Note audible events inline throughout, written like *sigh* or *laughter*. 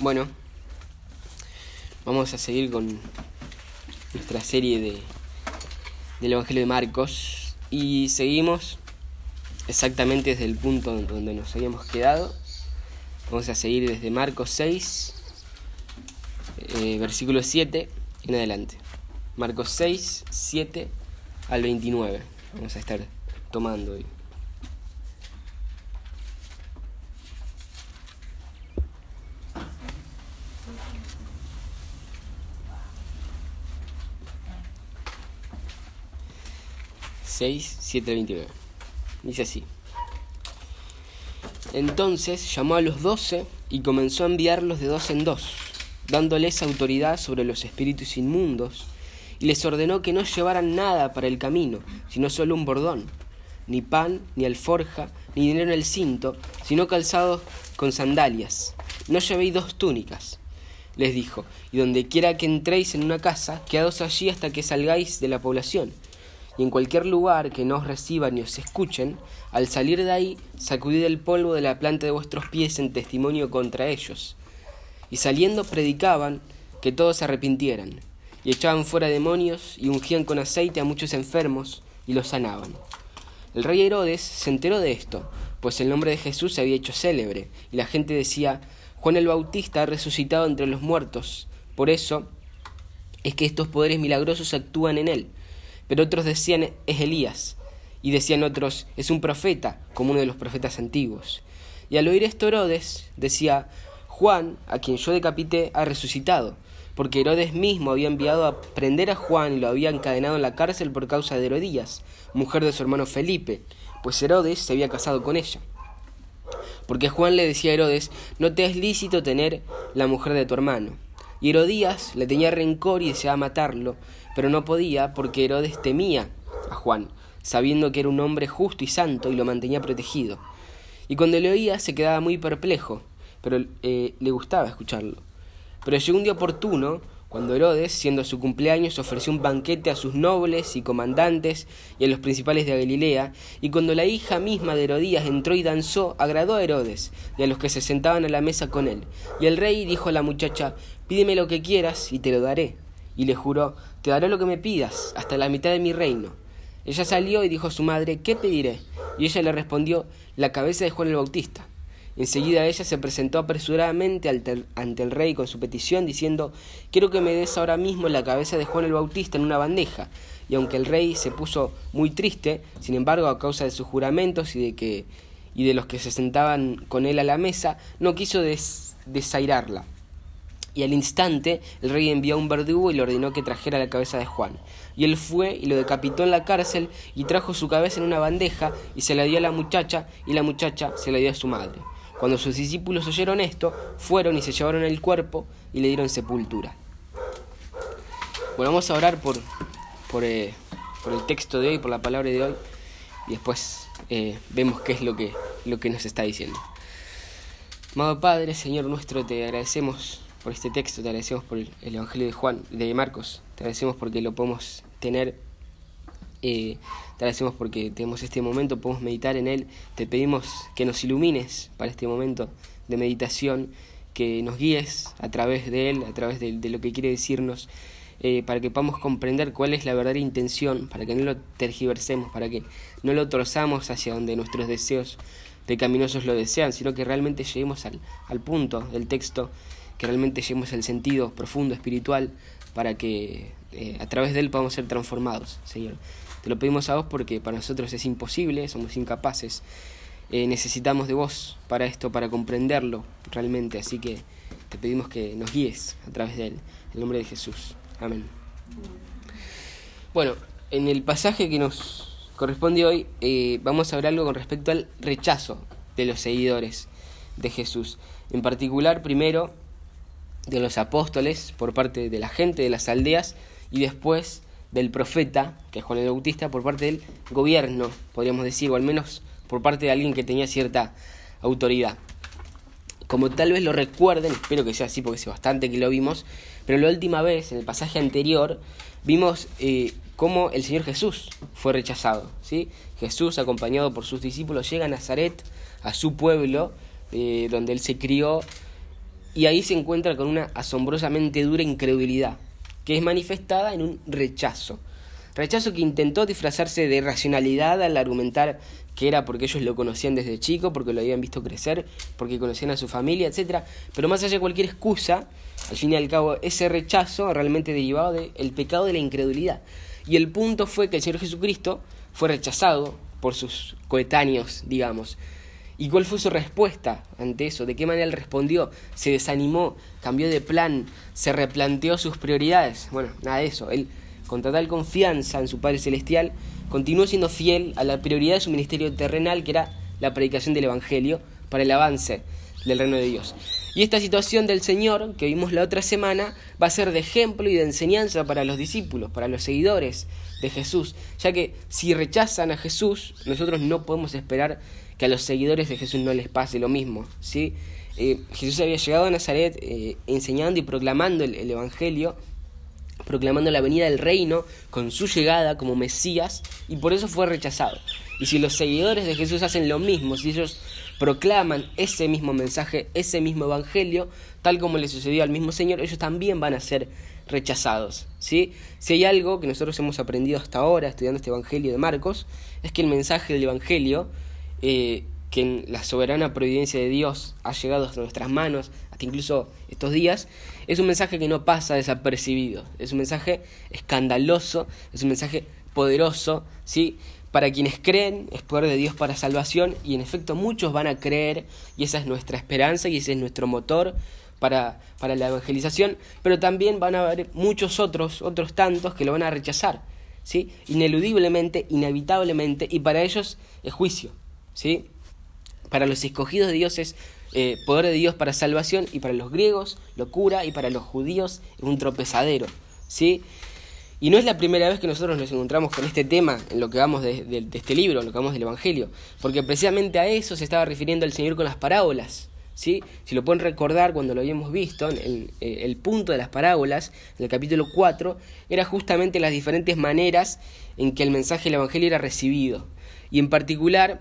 Bueno, vamos a seguir con nuestra serie de, del Evangelio de Marcos y seguimos exactamente desde el punto donde nos habíamos quedado. Vamos a seguir desde Marcos 6, eh, versículo 7 en adelante. Marcos 6, 7 al 29. Vamos a estar tomando hoy. 6, 7 29. Dice así. Entonces llamó a los doce y comenzó a enviarlos de dos en dos, dándoles autoridad sobre los espíritus inmundos, y les ordenó que no llevaran nada para el camino, sino solo un bordón, ni pan, ni alforja, ni dinero en el cinto, sino calzados con sandalias. No llevéis dos túnicas, les dijo, y donde quiera que entréis en una casa, quedaos allí hasta que salgáis de la población y en cualquier lugar que no os reciban ni os escuchen, al salir de ahí, sacudid el polvo de la planta de vuestros pies en testimonio contra ellos. Y saliendo predicaban que todos se arrepintieran, y echaban fuera demonios, y ungían con aceite a muchos enfermos, y los sanaban. El rey Herodes se enteró de esto, pues el nombre de Jesús se había hecho célebre, y la gente decía, Juan el Bautista ha resucitado entre los muertos, por eso es que estos poderes milagrosos actúan en él. Pero otros decían es Elías, y decían otros es un profeta, como uno de los profetas antiguos. Y al oír esto Herodes decía, Juan, a quien yo decapité, ha resucitado, porque Herodes mismo había enviado a prender a Juan y lo había encadenado en la cárcel por causa de Herodías, mujer de su hermano Felipe, pues Herodes se había casado con ella. Porque Juan le decía a Herodes, no te es lícito tener la mujer de tu hermano. Y Herodías le tenía rencor y deseaba matarlo, pero no podía porque Herodes temía a Juan, sabiendo que era un hombre justo y santo y lo mantenía protegido. Y cuando le oía se quedaba muy perplejo, pero eh, le gustaba escucharlo. Pero llegó un día oportuno, cuando Herodes, siendo su cumpleaños, ofreció un banquete a sus nobles y comandantes y a los principales de Galilea, y cuando la hija misma de Herodías entró y danzó, agradó a Herodes y a los que se sentaban a la mesa con él. Y el rey dijo a la muchacha, pídeme lo que quieras y te lo daré y le juró, Te daré lo que me pidas, hasta la mitad de mi reino. Ella salió y dijo a su madre, ¿qué pediré? Y ella le respondió, la cabeza de Juan el Bautista. Enseguida ella se presentó apresuradamente ante el rey con su petición, diciendo, quiero que me des ahora mismo la cabeza de Juan el Bautista en una bandeja. Y aunque el rey se puso muy triste, sin embargo, a causa de sus juramentos y de que y de los que se sentaban con él a la mesa, no quiso desairarla y al instante el rey envió a un verdugo y le ordenó que trajera la cabeza de Juan. Y él fue y lo decapitó en la cárcel y trajo su cabeza en una bandeja y se la dio a la muchacha y la muchacha se la dio a su madre. Cuando sus discípulos oyeron esto, fueron y se llevaron el cuerpo y le dieron sepultura. Bueno, vamos a orar por, por, eh, por el texto de hoy, por la palabra de hoy, y después eh, vemos qué es lo que, lo que nos está diciendo. Amado Padre, Señor nuestro, te agradecemos por este texto, te agradecemos por el, Evangelio de Juan, de Marcos, te agradecemos porque lo podemos tener, eh, te agradecemos porque tenemos este momento, podemos meditar en él, te pedimos que nos ilumines para este momento de meditación, que nos guíes a través de él, a través de, lo que quiere decirnos, eh, para que podamos comprender cuál es la verdadera intención, para que no lo tergiversemos, para que no lo trozamos hacia donde nuestros deseos pecaminosos lo desean, sino que realmente lleguemos al, al punto del texto que realmente lleguemos al sentido profundo, espiritual, para que eh, a través de él podamos ser transformados, Señor. Te lo pedimos a vos porque para nosotros es imposible, somos incapaces. Eh, necesitamos de vos para esto, para comprenderlo realmente. Así que te pedimos que nos guíes a través de él. En el nombre de Jesús. Amén. Bueno, en el pasaje que nos corresponde hoy, eh, vamos a hablar algo con respecto al rechazo de los seguidores de Jesús. En particular, primero, de los apóstoles por parte de la gente de las aldeas y después del profeta, que es Juan el Bautista, por parte del gobierno, podríamos decir, o al menos por parte de alguien que tenía cierta autoridad. Como tal vez lo recuerden, espero que sea así porque hace bastante que lo vimos, pero la última vez, en el pasaje anterior, vimos eh, cómo el Señor Jesús fue rechazado. ¿sí? Jesús, acompañado por sus discípulos, llega a Nazaret, a su pueblo, eh, donde él se crió, y ahí se encuentra con una asombrosamente dura incredulidad, que es manifestada en un rechazo. Rechazo que intentó disfrazarse de racionalidad al argumentar que era porque ellos lo conocían desde chico, porque lo habían visto crecer, porque conocían a su familia, etc. Pero más allá de cualquier excusa, al fin y al cabo, ese rechazo realmente derivado del pecado de la incredulidad. Y el punto fue que el Señor Jesucristo fue rechazado por sus coetáneos, digamos. ¿Y cuál fue su respuesta ante eso? ¿De qué manera él respondió? ¿Se desanimó? ¿Cambió de plan? ¿Se replanteó sus prioridades? Bueno, nada de eso. Él, con total confianza en su Padre Celestial, continuó siendo fiel a la prioridad de su ministerio terrenal, que era la predicación del Evangelio, para el avance del reino de Dios. Y esta situación del Señor, que vimos la otra semana, va a ser de ejemplo y de enseñanza para los discípulos, para los seguidores de Jesús, ya que si rechazan a Jesús, nosotros no podemos esperar que a los seguidores de Jesús no les pase lo mismo. ¿sí? Eh, Jesús había llegado a Nazaret eh, enseñando y proclamando el, el Evangelio, proclamando la venida del reino con su llegada como Mesías, y por eso fue rechazado. Y si los seguidores de Jesús hacen lo mismo, si ellos proclaman ese mismo mensaje, ese mismo evangelio, tal como le sucedió al mismo Señor, ellos también van a ser rechazados. ¿sí? Si hay algo que nosotros hemos aprendido hasta ahora estudiando este evangelio de Marcos, es que el mensaje del evangelio, eh, que en la soberana providencia de Dios ha llegado hasta nuestras manos, hasta incluso estos días, es un mensaje que no pasa desapercibido, es un mensaje escandaloso, es un mensaje poderoso, ¿sí? Para quienes creen es poder de Dios para salvación y en efecto muchos van a creer y esa es nuestra esperanza y ese es nuestro motor para, para la evangelización, pero también van a haber muchos otros, otros tantos que lo van a rechazar, ¿sí? Ineludiblemente, inevitablemente y para ellos es juicio, ¿sí? Para los escogidos de Dios es eh, poder de Dios para salvación y para los griegos locura y para los judíos un tropezadero, ¿sí? Y no es la primera vez que nosotros nos encontramos con este tema en lo que vamos de, este libro, en lo que vamos del Evangelio, porque precisamente a eso se estaba refiriendo el Señor con las parábolas. ¿sí? Si lo pueden recordar cuando lo habíamos visto, el, eh, el punto de las parábolas, en el capítulo 4, era justamente las diferentes maneras en que el mensaje del Evangelio era recibido. Y en particular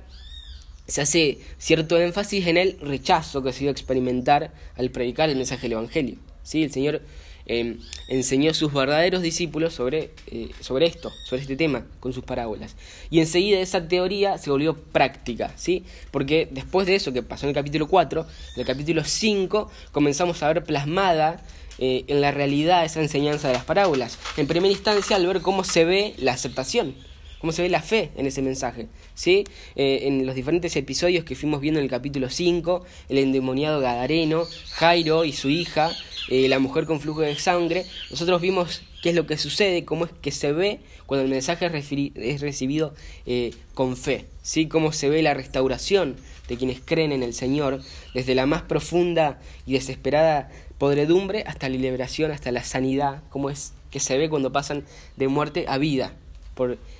se hace cierto énfasis en el rechazo que se iba a experimentar al predicar el mensaje del Evangelio. ¿sí? El Señor Em, enseñó a sus verdaderos discípulos sobre, eh, sobre esto, sobre este tema, con sus parábolas. Y enseguida esa teoría se volvió práctica, ¿sí? Porque después de eso que pasó en el capítulo 4, en el capítulo 5 comenzamos a ver plasmada eh, en la realidad esa enseñanza de las parábolas. En primera instancia al ver cómo se ve la aceptación, cómo se ve la fe en ese mensaje. ¿sí? Eh, en los diferentes episodios que fuimos viendo en el capítulo 5, el endemoniado Gadareno, Jairo y su hija, eh, la mujer con flujo de sangre, nosotros vimos qué es lo que sucede, cómo es que se ve cuando el mensaje es recibido eh, con fe, ¿sí? cómo se ve la restauración de quienes creen en el Señor, desde la más profunda y desesperada podredumbre hasta la liberación, hasta la sanidad, cómo es que se ve cuando pasan de muerte a vida,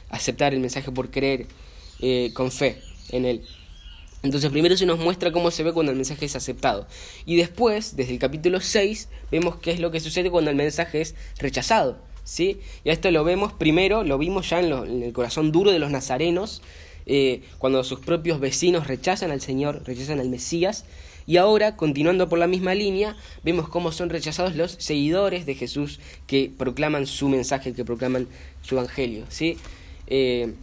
aceptar el mensaje, por creer eh, con fe en él. Entonces primero se nos muestra cómo se ve cuando el mensaje es aceptado. Y después, desde el capítulo 6, vemos qué es lo que sucede cuando el mensaje es rechazado. ¿sí? Y esto lo vemos primero, lo vimos ya en, el corazón duro de los nazarenos, eh, cuando sus propios vecinos rechazan al Señor, rechazan al Mesías. Y ahora, continuando por la misma línea, vemos cómo son rechazados los seguidores de Jesús que proclaman su mensaje, que proclaman su evangelio. ¿sí? Eh,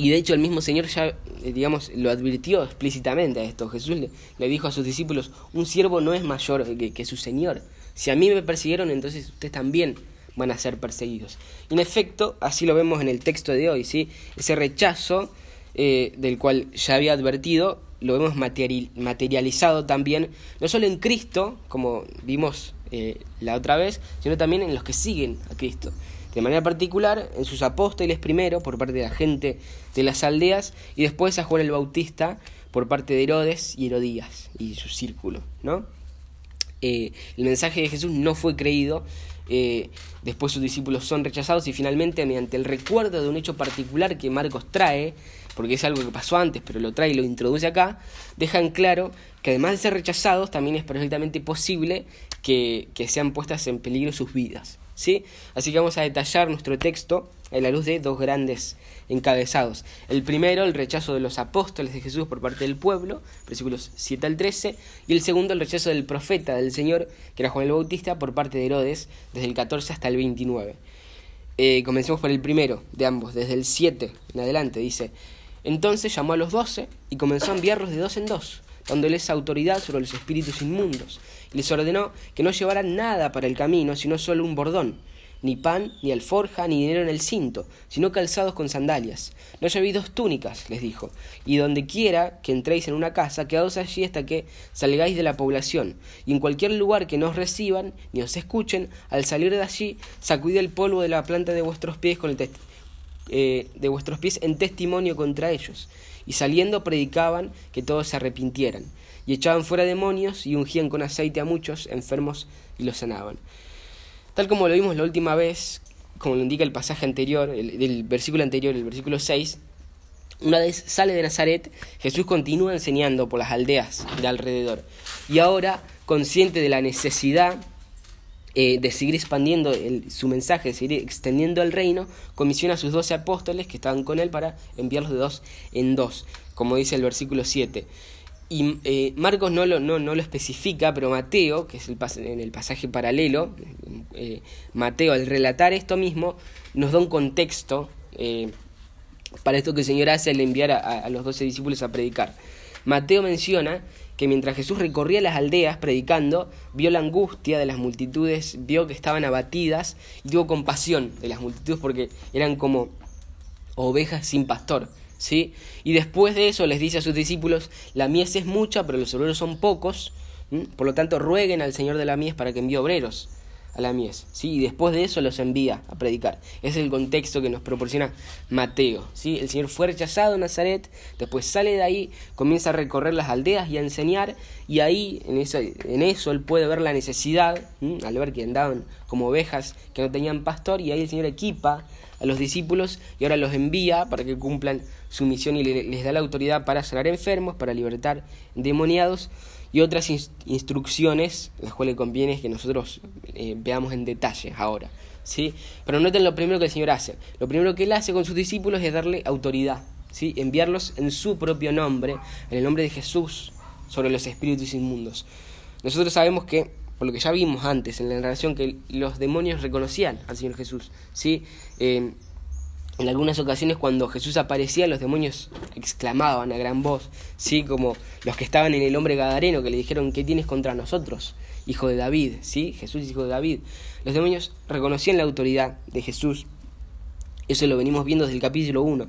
y de hecho el mismo Señor ya, eh, digamos, lo advirtió explícitamente a esto. Jesús le, dijo a sus discípulos, un siervo no es mayor que, su Señor. Si a mí me persiguieron, entonces ustedes también van a ser perseguidos. En efecto, así lo vemos en el texto de hoy, ¿sí? Ese rechazo eh, del cual ya había advertido, lo vemos materializado también, no solo en Cristo, como vimos eh, la otra vez, sino también en los que siguen a Cristo de manera particular en sus apóstoles primero por parte de la gente de las aldeas y después a Juan el Bautista por parte de Herodes y Herodías y su círculo, ¿no? Eh, el mensaje de Jesús no fue creído, eh, después sus discípulos son rechazados y finalmente mediante el recuerdo de un hecho particular que Marcos trae, porque es algo que pasó antes, pero lo trae y lo introduce acá, dejan claro que además de ser rechazados, también es perfectamente posible que, que sean puestas en peligro sus vidas. ¿Sí? Así que vamos a detallar nuestro texto a la luz de dos grandes encabezados. El primero, el rechazo de los apóstoles de Jesús por parte del pueblo, versículos 7 al 13, y el segundo, el rechazo del profeta del Señor, que era Juan el Bautista, por parte de Herodes, desde el 14 hasta el 29. Eh, comencemos por el primero de ambos, desde el 7 en adelante, dice, entonces llamó a los doce y comenzó a enviarlos de dos en dos, dándoles autoridad sobre los espíritus inmundos, y les ordenó que no llevaran nada para el camino, sino solo un bordón, ni pan, ni alforja, ni dinero en el cinto, sino calzados con sandalias. No llevéis dos túnicas, les dijo, y donde quiera que entréis en una casa, quedaos allí hasta que salgáis de la población, y en cualquier lugar que no os reciban, ni os escuchen, al salir de allí, sacudid el polvo de la planta de vuestros pies con el eh, de vuestros pies en testimonio contra ellos. Y saliendo predicaban que todos se arrepintieran, y echaban fuera demonios y ungían con aceite a muchos enfermos y los sanaban. Tal como lo vimos la última vez, como lo indica el pasaje anterior, el, versículo anterior, el versículo 6, una vez sale de Nazaret, Jesús continúa enseñando por las aldeas de alrededor. Y ahora, consciente de la necesidad eh, de seguir expandiendo su mensaje, de seguir extendiendo el reino, comisiona a sus doce apóstoles que estaban con él para enviarlos de dos en dos, como dice el versículo 7. Y eh, Marcos no lo, no, no lo especifica, pero Mateo, que es el en el pasaje paralelo, eh, Mateo al relatar esto mismo, nos da un contexto para esto que el Señor hace al enviar a, los doce discípulos a predicar. Mateo menciona que mientras Jesús recorría las aldeas predicando, vio la angustia de las multitudes, vio que estaban abatidas y tuvo compasión de las multitudes porque eran como ovejas sin pastor. ¿sí? Y después de eso les dice a sus discípulos, la mies es mucha, pero los obreros son pocos, por lo tanto rueguen al Señor de la mies para que envíe obreros a la mies, ¿sí? Y después de eso los envía a predicar. Es el contexto que nos proporciona Mateo, ¿sí? El Señor fue rechazado en Nazaret, después sale de ahí, comienza a recorrer las aldeas y a enseñar, y ahí, en eso, en eso él puede ver la necesidad, al ver que andaban como ovejas que no tenían pastor, y ahí el Señor equipa a los discípulos y ahora los envía para que cumplan su misión y les da la autoridad para sanar enfermos, para libertar demoniados y otras instrucciones, las cuales conviene que nosotros eh, veamos en detalle ahora. ¿sí? Pero noten lo primero que el Señor hace. Lo primero que Él hace con sus discípulos es darle autoridad, ¿sí? enviarlos en su propio nombre, en el nombre de Jesús, sobre los espíritus inmundos. Nosotros sabemos que por lo que ya vimos antes en la narración, que los demonios reconocían al Señor Jesús. ¿sí? En algunas ocasiones cuando Jesús aparecía, los demonios exclamaban a gran voz, ¿sí? como los que estaban en el hombre gadareno, que le dijeron, ¿qué tienes contra nosotros? Hijo de David, ¿sí? Jesús, hijo de David. Los demonios reconocían la autoridad de Jesús. Eso lo venimos viendo desde el capítulo 1.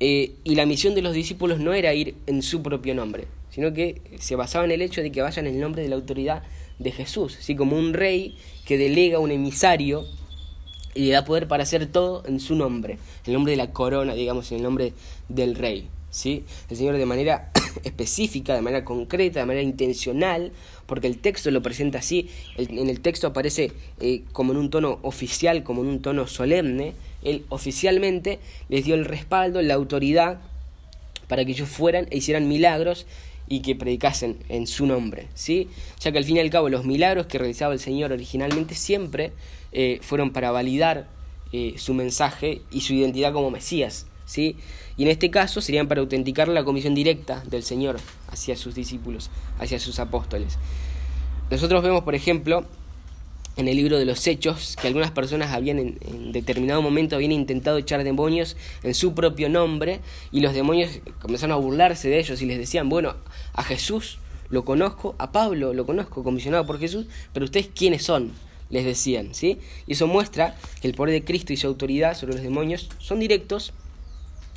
Eh, y la misión de los discípulos no era ir en su propio nombre, sino que se basaba en el hecho de que vayan en el nombre de la autoridad de Jesús, así como un rey que delega un emisario y le da poder para hacer todo en su nombre, el nombre de la corona, digamos, en el nombre del rey. ¿sí? El Señor de manera *coughs* específica, de manera concreta, de manera intencional, porque el texto lo presenta así, en el texto aparece eh, como en un tono oficial, como en un tono solemne, él oficialmente les dio el respaldo, la autoridad para que ellos fueran e hicieran milagros y que predicasen en su nombre, ¿sí? Ya que al fin y al cabo los milagros que realizaba el Señor originalmente siempre eh, fueron para validar eh, su mensaje y su identidad como Mesías, ¿sí? Y en este caso serían para autenticar la comisión directa del Señor hacia sus discípulos, hacia sus apóstoles. Nosotros vemos, por ejemplo, en el libro de los Hechos que algunas personas habían en, determinado momento habían intentado echar demonios en su propio nombre y los demonios comenzaron a burlarse de ellos y les decían, bueno, a Jesús lo conozco, a Pablo lo conozco, comisionado por Jesús, pero ustedes quiénes son, les decían, ¿sí? Y eso muestra que el poder de Cristo y su autoridad sobre los demonios son directos,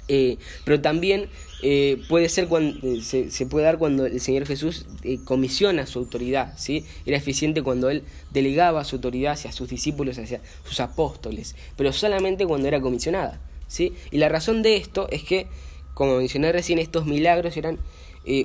eh, pero también eh, puede ser cuando, eh, se, puede dar cuando el Señor Jesús comisiona su autoridad, ¿sí? Era eficiente cuando Él delegaba su autoridad hacia sus discípulos, hacia sus apóstoles, pero solamente cuando era comisionada, ¿sí? Y la razón de esto es que, como mencioné recién, estos milagros eran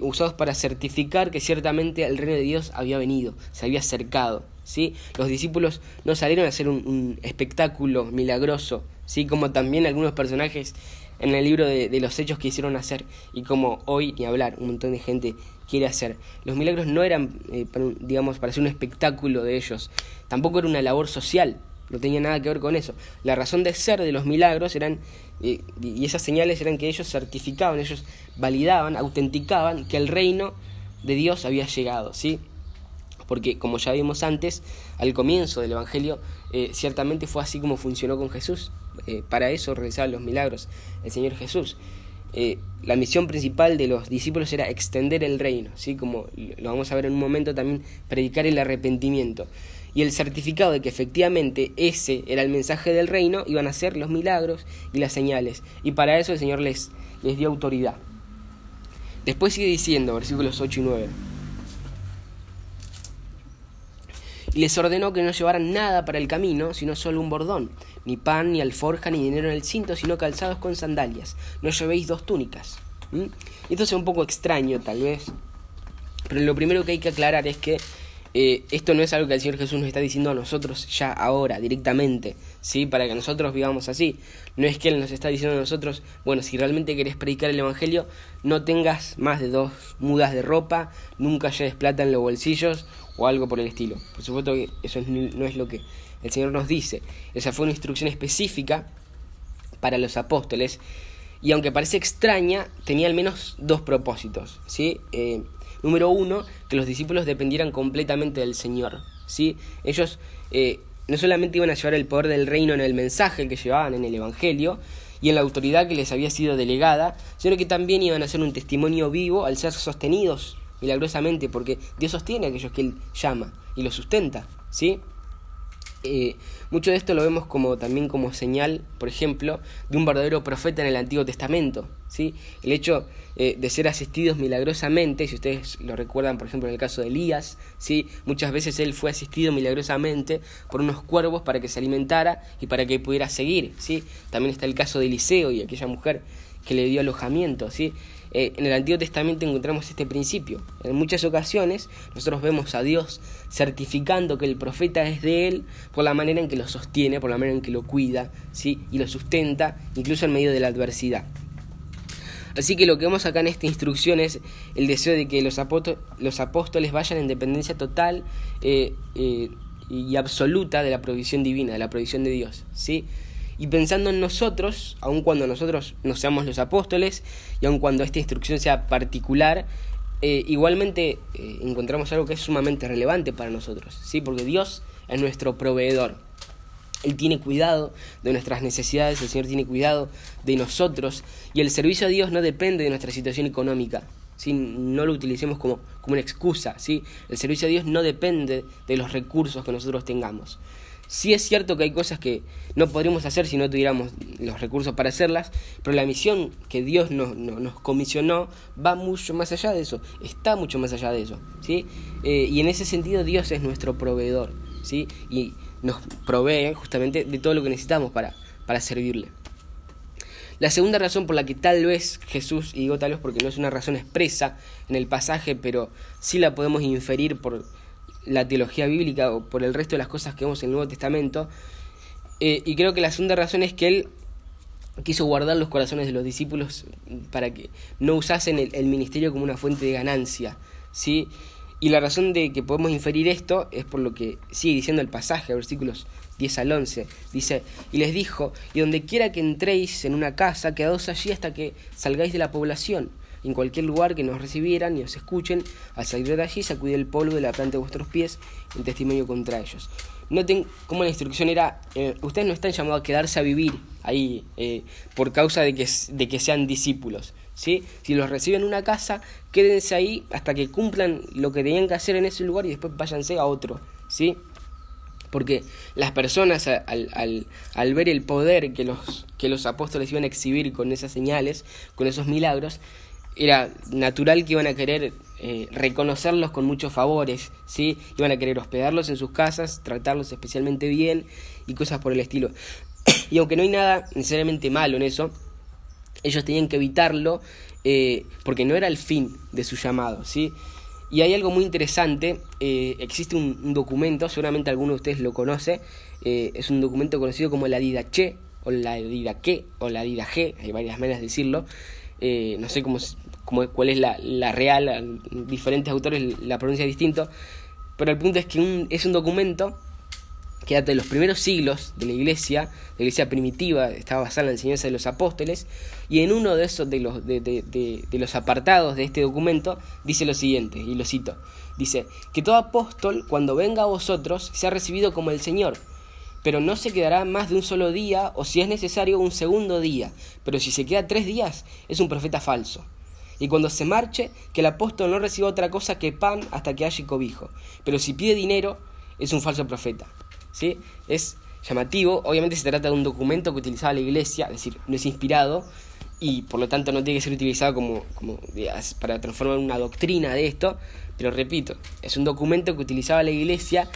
usados para certificar que ciertamente el reino de Dios había venido, se había acercado, ¿sí? Los discípulos no salieron a hacer un, espectáculo milagroso, ¿sí? Como también algunos personajes en el libro de, los hechos que hicieron hacer y como hoy ni hablar, un montón de gente quiere hacer. Los milagros no eran, eh, para, digamos, para hacer un espectáculo de ellos, tampoco era una labor social, no tenía nada que ver con eso. La razón de ser de los milagros eran, eh, y esas señales eran que ellos certificaban, ellos validaban, autenticaban que el reino de Dios había llegado, ¿sí? Porque como ya vimos antes, al comienzo del Evangelio, eh, ciertamente fue así como funcionó con Jesús. Eh, para eso realizaban los milagros el Señor Jesús. la misión principal de los discípulos era extender el reino, ¿sí? como lo vamos a ver en un momento también, predicar el arrepentimiento y el certificado de que efectivamente ese era el mensaje del reino, iban a ser los milagros y las señales. Y para eso el Señor les, les dio autoridad. Después sigue diciendo, versículos 8 y 9. Y les ordenó que no llevaran nada para el camino, sino solo un bordón, ni pan, ni alforja, ni dinero en el cinto, sino calzados con sandalias. No llevéis dos túnicas. Esto es un poco extraño, tal vez. Pero lo primero que hay que aclarar es que eh, esto no es algo que el Señor Jesús nos está diciendo a nosotros ya ahora, directamente, ¿sí? Para que nosotros vivamos así. No es que Él nos está diciendo a nosotros, bueno, si realmente querés predicar el Evangelio, no tengas más de dos mudas de ropa, nunca lleves plata en los bolsillos o algo por el estilo. Por supuesto que eso no es lo que el Señor nos dice. Esa fue una instrucción específica para los apóstoles y aunque parece extraña, tenía al menos dos propósitos, ¿sí? Eh, Número uno, que los discípulos dependieran completamente del Señor. ¿sí? Ellos eh, no solamente iban a llevar el poder del reino en el mensaje que llevaban en el Evangelio y en la autoridad que les había sido delegada, sino que también iban a ser un testimonio vivo al ser sostenidos milagrosamente, porque Dios sostiene a aquellos que Él llama y los sustenta. ¿sí? Eh, mucho de esto lo vemos como también como señal, por ejemplo, de un verdadero profeta en el Antiguo Testamento. ¿sí? El hecho eh, de ser asistidos milagrosamente, si ustedes lo recuerdan, por ejemplo, en el caso de Elías, ¿sí? muchas veces él fue asistido milagrosamente por unos cuervos para que se alimentara y para que pudiera seguir. ¿sí? También está el caso de Eliseo y aquella mujer que le dio alojamiento. ¿sí? Eh, en el Antiguo Testamento encontramos este principio. En muchas ocasiones nosotros vemos a Dios certificando que el profeta es de Él por la manera en que lo sostiene, por la manera en que lo cuida ¿sí? y lo sustenta, incluso en medio de la adversidad. Así que lo que vemos acá en esta instrucción es el deseo de que los, apóstoles vayan en dependencia total eh, eh, y absoluta de la provisión divina, de la provisión de Dios. ¿sí? Y pensando en nosotros, aun cuando nosotros no seamos los apóstoles y aun cuando esta instrucción sea particular, eh, igualmente eh, encontramos algo que es sumamente relevante para nosotros, ¿sí? porque Dios es nuestro proveedor. Él tiene cuidado de nuestras necesidades, el Señor tiene cuidado de nosotros y el servicio a Dios no depende de nuestra situación económica. ¿sí? No lo utilicemos como, como una excusa. ¿sí? El servicio a Dios no depende de los recursos que nosotros tengamos. Sí es cierto que hay cosas que no podríamos hacer si no tuviéramos los recursos para hacerlas, pero la misión que Dios nos, nos, comisionó va mucho más allá de eso, está mucho más allá de eso, ¿sí? Eh, y en ese sentido Dios es nuestro proveedor, ¿sí? Y nos provee justamente de todo lo que necesitamos para, para servirle. La segunda razón por la que tal vez Jesús, y digo tal vez porque no es una razón expresa en el pasaje, pero sí la podemos inferir por la teología bíblica o por el resto de las cosas que vemos en el Nuevo Testamento. Eh, y creo que la segunda razón es que él quiso guardar los corazones de los discípulos para que no usasen el, ministerio como una fuente de ganancia. ¿sí? Y la razón de que podemos inferir esto es por lo que sigue diciendo el pasaje, versículos 10 al 11. Dice, y les dijo, y donde quiera que entréis en una casa, quedaos allí hasta que salgáis de la población en cualquier lugar que nos recibieran y os escuchen, al salir de allí sacudid el polvo de la planta de vuestros pies en testimonio contra ellos. Noten cómo la instrucción era, eh, ustedes no están llamados a quedarse a vivir ahí eh, por causa de que, de que sean discípulos. ¿sí? Si los reciben en una casa, quédense ahí hasta que cumplan lo que tenían que hacer en ese lugar y después váyanse a otro. ¿sí? Porque las personas al, al, al, ver el poder que los, que los apóstoles iban a exhibir con esas señales, con esos milagros, era natural que iban a querer eh, reconocerlos con muchos favores, ¿sí? Iban a querer hospedarlos en sus casas, tratarlos especialmente bien y cosas por el estilo. *clears throat* y aunque no hay nada necesariamente malo en eso, ellos tenían que evitarlo eh, porque no era el fin de su llamado, ¿sí? Y hay algo muy interesante, eh, existe un, documento, seguramente alguno de ustedes lo conoce, es un documento conocido como la Didache, o la Didaque, o la Didaje, hay varias maneras de decirlo, no sé cómo, cuál es la, real, diferentes autores la pronuncia distinto, pero el punto es que es un documento que de los primeros siglos de la iglesia, la iglesia primitiva, estaba basada en la enseñanza de los apóstoles, y en uno de esos los, de, los apartados de este documento dice lo siguiente, y lo cito, dice, que todo apóstol cuando venga a vosotros sea recibido como el Señor, pero no se quedará más de un solo día, o si es necesario un segundo día, pero si se queda tres días, es un profeta falso. Y cuando se marche, que el apóstol no reciba otra cosa que pan hasta que haya cobijo, pero si pide dinero, es un falso profeta. ¿sí? Es llamativo, obviamente se trata de un documento que utilizaba la iglesia, es decir, no es inspirado y por lo tanto no tiene que ser utilizado como, para transformar una doctrina de esto, pero repito, es un documento que utilizaba la iglesia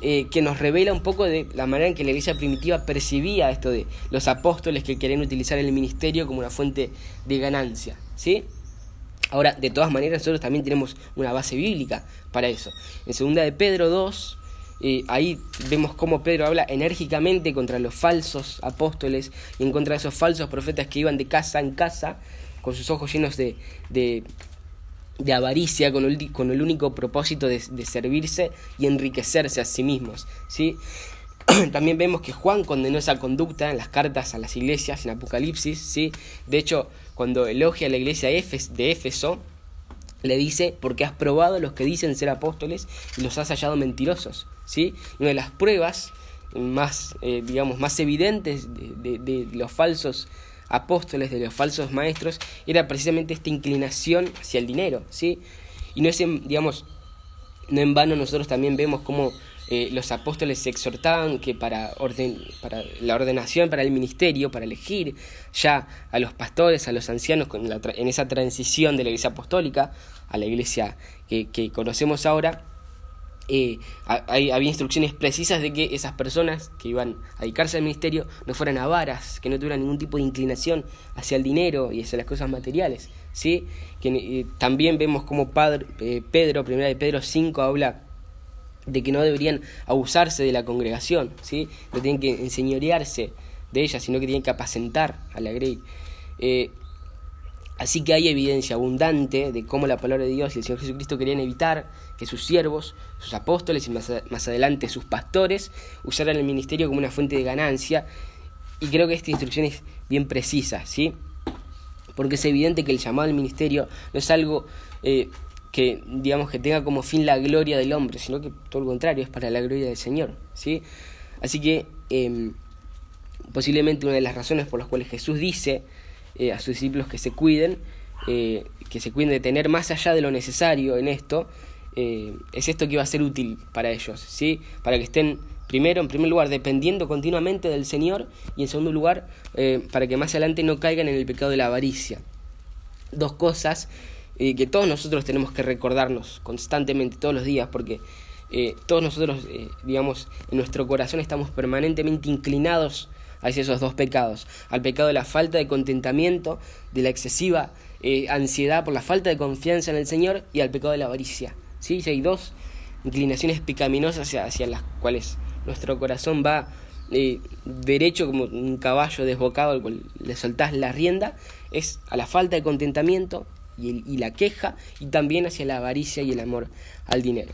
eh, que nos revela un poco de la manera en que la iglesia primitiva percibía esto de los apóstoles que querían utilizar el ministerio como una fuente de ganancia, ¿sí? Ahora, de todas maneras, nosotros también tenemos una base bíblica para eso. En segunda de Pedro 2, ahí vemos cómo Pedro habla enérgicamente contra los falsos apóstoles y en contra de esos falsos profetas que iban de casa en casa con sus ojos llenos de, de, avaricia, con el, con el, único propósito de, servirse y enriquecerse a sí mismos. ¿sí? *clears throat* También vemos que Juan condenó esa conducta en las cartas a las iglesias, en Apocalipsis. ¿sí? De hecho, cuando elogia a la iglesia de Éfeso, le dice, porque has probado los que dicen ser apóstoles y los has hallado mentirosos. ¿sí? Una de las pruebas más, eh, digamos, más evidentes de, los falsos apóstoles, de los falsos maestros, era precisamente esta inclinación hacia el dinero. ¿sí? Y no es, digamos, no en vano nosotros también vemos cómo eh, los apóstoles exhortaban que para, orden, para la ordenación, para el ministerio, para elegir ya a los pastores, a los ancianos en esa transición de la iglesia apostólica a la iglesia que, conocemos ahora, eh, había instrucciones precisas de que esas personas que iban a dedicarse al ministerio no fueran avaras, que no tuvieran ningún tipo de inclinación hacia el dinero y hacia las cosas materiales. ¿sí? Que, eh, también vemos como Pedro, primera de Pedro 5, habla de que no deberían abusarse de la congregación, ¿sí? no tienen que enseñorearse de ella, sino que tienen que apacentar a la grey. Eh, así que hay evidencia abundante de cómo la palabra de Dios y el Señor Jesucristo querían evitar que sus siervos, sus apóstoles y más, más adelante sus pastores usaran el ministerio como una fuente de ganancia. Y creo que esta instrucción es bien precisa, ¿sí? Porque es evidente que el llamado al ministerio no es algo eh, que digamos que tenga como fin la gloria del hombre, sino que todo lo contrario, es para la gloria del Señor, ¿sí? Así que em, posiblemente una de las razones por las cuales Jesús dice eh, a sus discípulos que se cuiden, eh, que se cuiden de tener más allá de lo necesario en esto, eh, es esto que va a ser útil para ellos, ¿sí? Para que estén primero, en primer lugar, dependiendo continuamente del Señor y en segundo lugar, para que más adelante no caigan en el pecado de la avaricia. Dos cosas que todos nosotros tenemos que recordarnos constantemente, todos los días, porque eh, todos nosotros, eh, digamos, en nuestro corazón estamos permanentemente inclinados hacia esos dos pecados, al pecado de la falta de contentamiento, de la excesiva eh, ansiedad por la falta de confianza en el Señor y al pecado de la avaricia. ¿sí? hay dos inclinaciones pecaminosas hacia, hacia las cuales nuestro corazón va derecho como un caballo desbocado al cual le soltás la rienda, es a la falta de contentamiento y, la queja y también hacia la avaricia y el amor al dinero.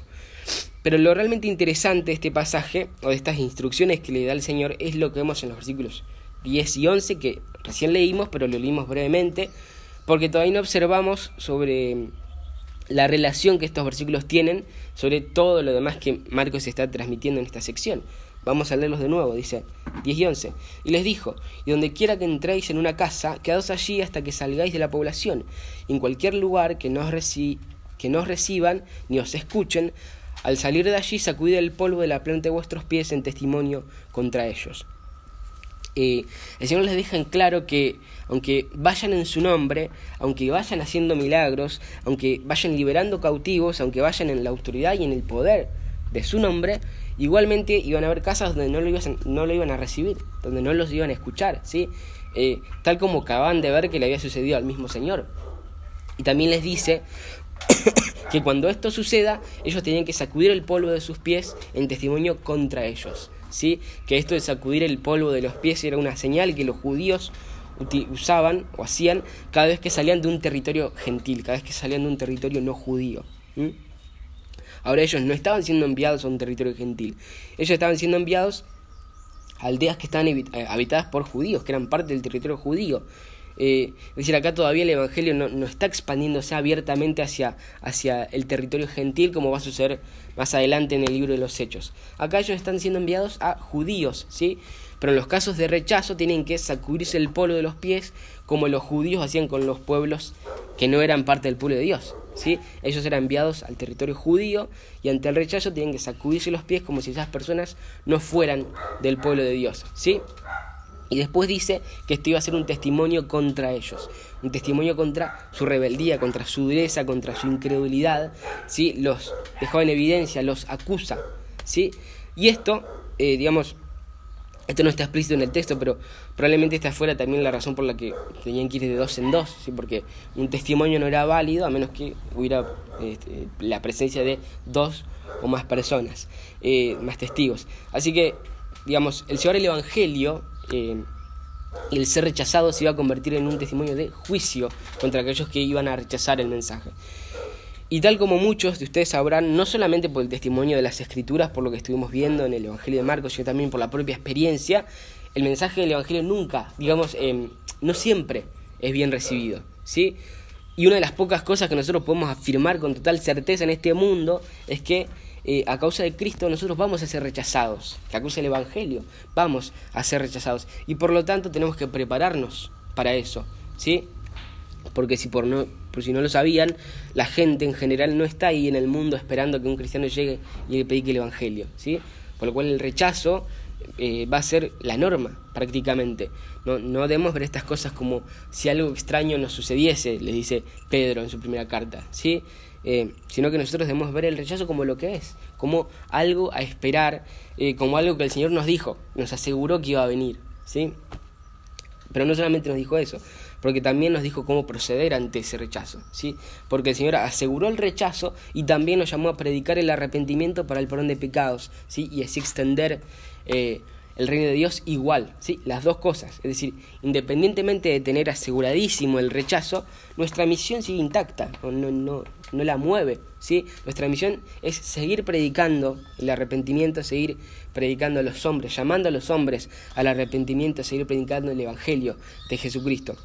Pero lo realmente interesante de este pasaje o de estas instrucciones que le da el Señor es lo que vemos en los versículos 10 y 11 que recién leímos, pero lo leímos brevemente, porque todavía no observamos sobre la relación que estos versículos tienen sobre todo lo demás que Marcos está transmitiendo en esta sección. Vamos a leerlos de nuevo, dice 10 y 11. Y les dijo, y donde quiera que entréis en una casa, quedaos allí hasta que salgáis de la población. en cualquier lugar que no, os reciban ni os escuchen, al salir de allí sacudid el polvo de la planta de vuestros pies en testimonio contra ellos. Eh, el Señor les deja en claro que aunque vayan en su nombre, aunque vayan haciendo milagros, aunque vayan liberando cautivos, aunque vayan en la autoridad y en el poder de su nombre, igualmente iban a haber casas donde no lo, iban, a recibir, donde no los iban a escuchar, ¿sí? Eh, tal como acaban de ver que le había sucedido al mismo Señor. Y también les dice *coughs* que cuando esto suceda, ellos tenían que sacudir el polvo de sus pies en testimonio contra ellos. ¿sí? Que esto de sacudir el polvo de los pies era una señal que los judíos usaban o hacían cada vez que salían de un territorio gentil, cada vez que salían de un territorio no judío. Ahora ellos no estaban siendo enviados a un territorio gentil, ellos estaban siendo enviados a aldeas que estaban eh, habitadas por judíos, que eran parte del territorio judío. Eh, es decir, acá todavía el Evangelio no, está expandiéndose abiertamente hacia, hacia el territorio gentil como va a suceder más adelante en el libro de los Hechos. Acá ellos están siendo enviados a judíos, ¿sí? Pero en los casos de rechazo tienen que sacudirse el polvo de los pies como los judíos hacían con los pueblos que no eran parte del pueblo de Dios. ¿Sí? Ellos eran enviados al territorio judío y ante el rechazo tienen que sacudirse los pies como si esas personas no fueran del pueblo de Dios. ¿sí? Y después dice que esto iba a ser un testimonio contra ellos, un testimonio contra su rebeldía, contra su dureza, contra su incredulidad, ¿sí? los dejó en evidencia, los acusa. ¿sí? Y esto, eh, digamos, esto no está explícito en el texto, pero probablemente esta fuera también la razón por la que tenían que ir de dos en dos, ¿sí? porque un testimonio no era válido a menos que hubiera este, la presencia de dos o más personas, eh, más testigos. Así que, digamos, el llevar el Evangelio eh, y el ser rechazado se iba a convertir en un testimonio de juicio contra aquellos que iban a rechazar el mensaje. Y tal como muchos de ustedes sabrán, no solamente por el testimonio de las escrituras, por lo que estuvimos viendo en el Evangelio de Marcos, sino también por la propia experiencia, el mensaje del Evangelio nunca, digamos, em, no siempre es bien recibido, ¿sí? Y una de las pocas cosas que nosotros podemos afirmar con total certeza en este mundo es que eh, a causa de Cristo nosotros vamos a ser rechazados, que a causa del Evangelio vamos a ser rechazados. Y por lo tanto tenemos que prepararnos para eso, ¿sí? Porque si, por no, por si no lo sabían, la gente en general no está ahí en el mundo esperando que un cristiano llegue y le predique el Evangelio, ¿sí? Por lo cual el rechazo eh, va a ser la norma prácticamente. No, no debemos ver estas cosas como si algo extraño nos sucediese, le dice Pedro en su primera carta, ¿sí? Eh, sino que nosotros debemos ver el rechazo como lo que es, como algo a esperar, eh, como algo que el Señor nos dijo, nos aseguró que iba a venir, ¿sí? Pero no solamente nos dijo eso, porque también nos dijo cómo proceder ante ese rechazo, ¿sí? Porque el Señor aseguró el rechazo y también nos llamó a predicar el arrepentimiento para el perdón de pecados, ¿sí? Y así extender eh, el reino de Dios igual, ¿sí? Las dos cosas. Es decir, independientemente de tener aseguradísimo el rechazo, nuestra misión sigue intacta, no, no, no, no la mueve, ¿sí? Nuestra misión es seguir predicando el arrepentimiento, seguir predicando a los hombres, llamando a los hombres al arrepentimiento, seguir predicando el Evangelio de Jesucristo.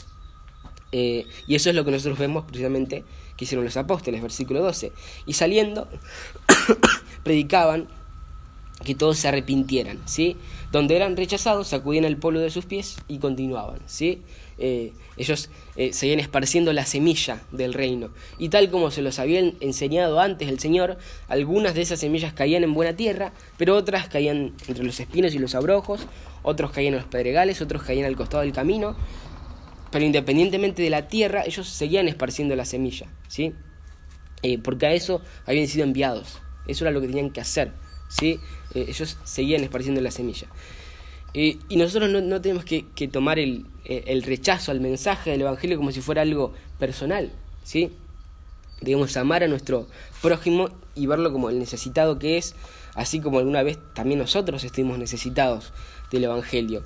Eh, y eso es lo que nosotros vemos precisamente que hicieron los apóstoles, versículo 12. Y saliendo, *coughs* predicaban que todos se arrepintieran, ¿sí? Donde eran rechazados, sacudían el polvo de sus pies y continuaban, ¿sí? Eh, ellos eh, seguían esparciendo la semilla del reino. Y tal como se los habían enseñado antes el Señor, algunas de esas semillas caían en buena tierra, pero otras caían entre los espinos y los abrojos, otros caían en los pedregales, otros caían al costado del camino. Pero independientemente de la tierra, ellos seguían esparciendo la semilla, ¿sí? Eh, porque a eso habían sido enviados. Eso era lo que tenían que hacer. ¿sí? Eh, ellos seguían esparciendo la semilla. Eh, y nosotros no, tenemos que, tomar el, eh, el, rechazo al mensaje del Evangelio como si fuera algo personal, ¿sí? Debemos amar a nuestro prójimo y verlo como el necesitado que es, así como alguna vez también nosotros estuvimos necesitados del Evangelio.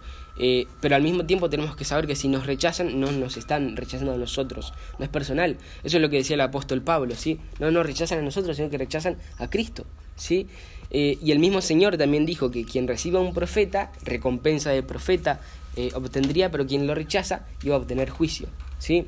Pero al mismo tiempo tenemos que saber que si nos rechazan, no nos están rechazando a nosotros, no es personal. Eso es lo que decía el apóstol Pablo, ¿sí? No nos rechazan a nosotros, sino que rechazan a Cristo, ¿sí? Eh, y el mismo Señor también dijo que quien reciba un profeta, recompensa de profeta eh, obtendría, pero quien lo rechaza iba a obtener juicio. ¿sí?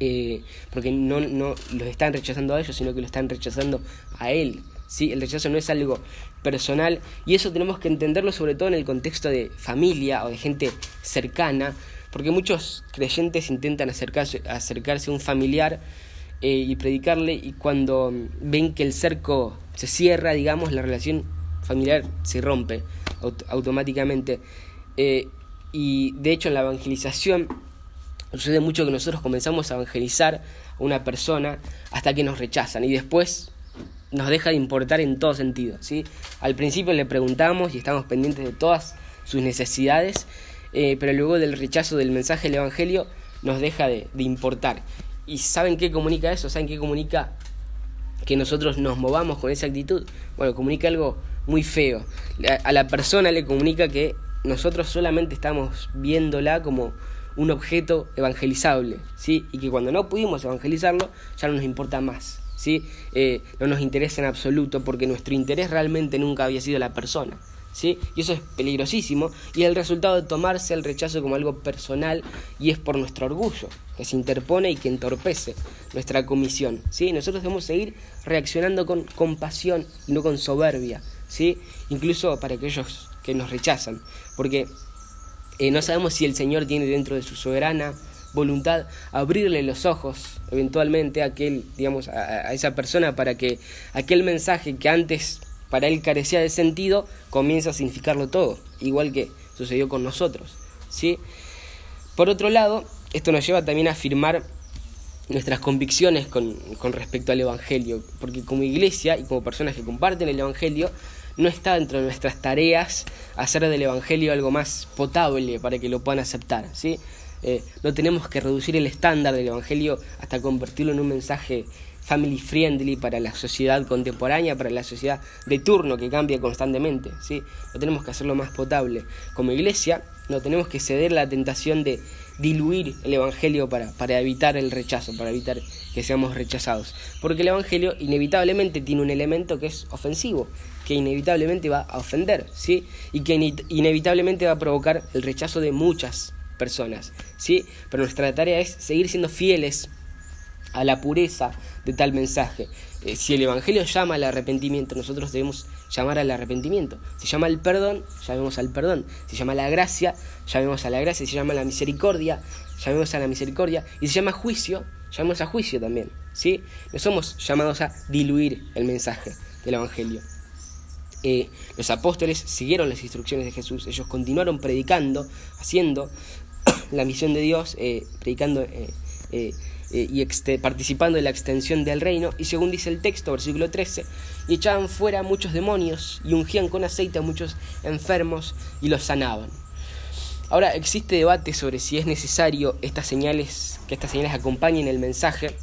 Eh, porque no, no los están rechazando a ellos, sino que lo están rechazando a Él. ¿Sí? El rechazo no es algo personal y eso tenemos que entenderlo sobre todo en el contexto de familia o de gente cercana, porque muchos creyentes intentan acercarse, acercarse a un familiar y predicarle y cuando ven que el cerco se cierra, digamos, la relación familiar se rompe automáticamente. Eh, y de hecho en la evangelización sucede mucho que nosotros comenzamos a evangelizar a una persona hasta que nos rechazan y después nos deja de importar en todo sentido. ¿sí? Al principio le preguntamos y estamos pendientes de todas sus necesidades, eh, pero luego del rechazo del mensaje del Evangelio nos deja de, de importar. ¿Y saben qué comunica eso? ¿Saben qué comunica que nosotros nos movamos con esa actitud, bueno, comunica algo muy feo. A la persona le comunica que nosotros solamente estamos viéndola como un objeto evangelizable, ¿sí? Y que cuando no pudimos evangelizarlo, ya no nos importa más, ¿sí? Eh, no nos interesa en absoluto porque nuestro interés realmente nunca había sido la persona. ¿Sí? Y eso es peligrosísimo y el resultado de tomarse el rechazo como algo personal y es por nuestro orgullo, que se interpone y que entorpece nuestra comisión, ¿sí? Nosotros debemos seguir reaccionando con compasión y no con soberbia, ¿sí? Incluso para aquellos que nos rechazan, porque eh, no sabemos si el Señor tiene dentro de su soberana voluntad abrirle los ojos eventualmente a aquel, digamos, a, esa persona para que aquel mensaje que antes para él carecía de sentido comience a significarlo todo, igual que sucedió con nosotros, ¿sí? Por otro lado, esto nos lleva también a afirmar nuestras convicciones con, con, respecto al Evangelio, porque como iglesia y como personas que comparten el Evangelio, no está dentro de nuestras tareas hacer del Evangelio algo más potable para que lo puedan aceptar, ¿sí? Eh, no tenemos que reducir el estándar del Evangelio hasta convertirlo en un mensaje family friendly para la sociedad contemporánea, para la sociedad de turno que cambia constantemente. ¿sí? No tenemos que hacerlo más potable. Como iglesia, no tenemos que ceder la tentación de diluir el Evangelio para, para evitar el rechazo, para evitar que seamos rechazados. Porque el Evangelio inevitablemente tiene un elemento que es ofensivo, que inevitablemente va a ofender, ¿sí? y que inevitablemente va a provocar el rechazo de muchas personas, ¿sí? Pero nuestra tarea es seguir siendo fieles a la pureza de tal mensaje. Eh, si el Evangelio llama al arrepentimiento, nosotros debemos llamar al arrepentimiento. Si llama al perdón, llamemos al perdón. Si llama a la gracia, llamemos a la gracia. Si llama a la misericordia, llamemos a la misericordia. Y si llama a juicio, llamemos a juicio también. ¿sí? No somos llamados a diluir el mensaje del Evangelio. Eh, los apóstoles siguieron las instrucciones de Jesús, ellos continuaron predicando, haciendo la misión de Dios, eh, predicando eh, eh, y participando en la extensión del reino, y según dice el texto, versículo 13, y echaban fuera muchos demonios y ungían con aceite a muchos enfermos y los sanaban. Ahora existe debate sobre si es necesario estas señales, que estas señales acompañen el mensaje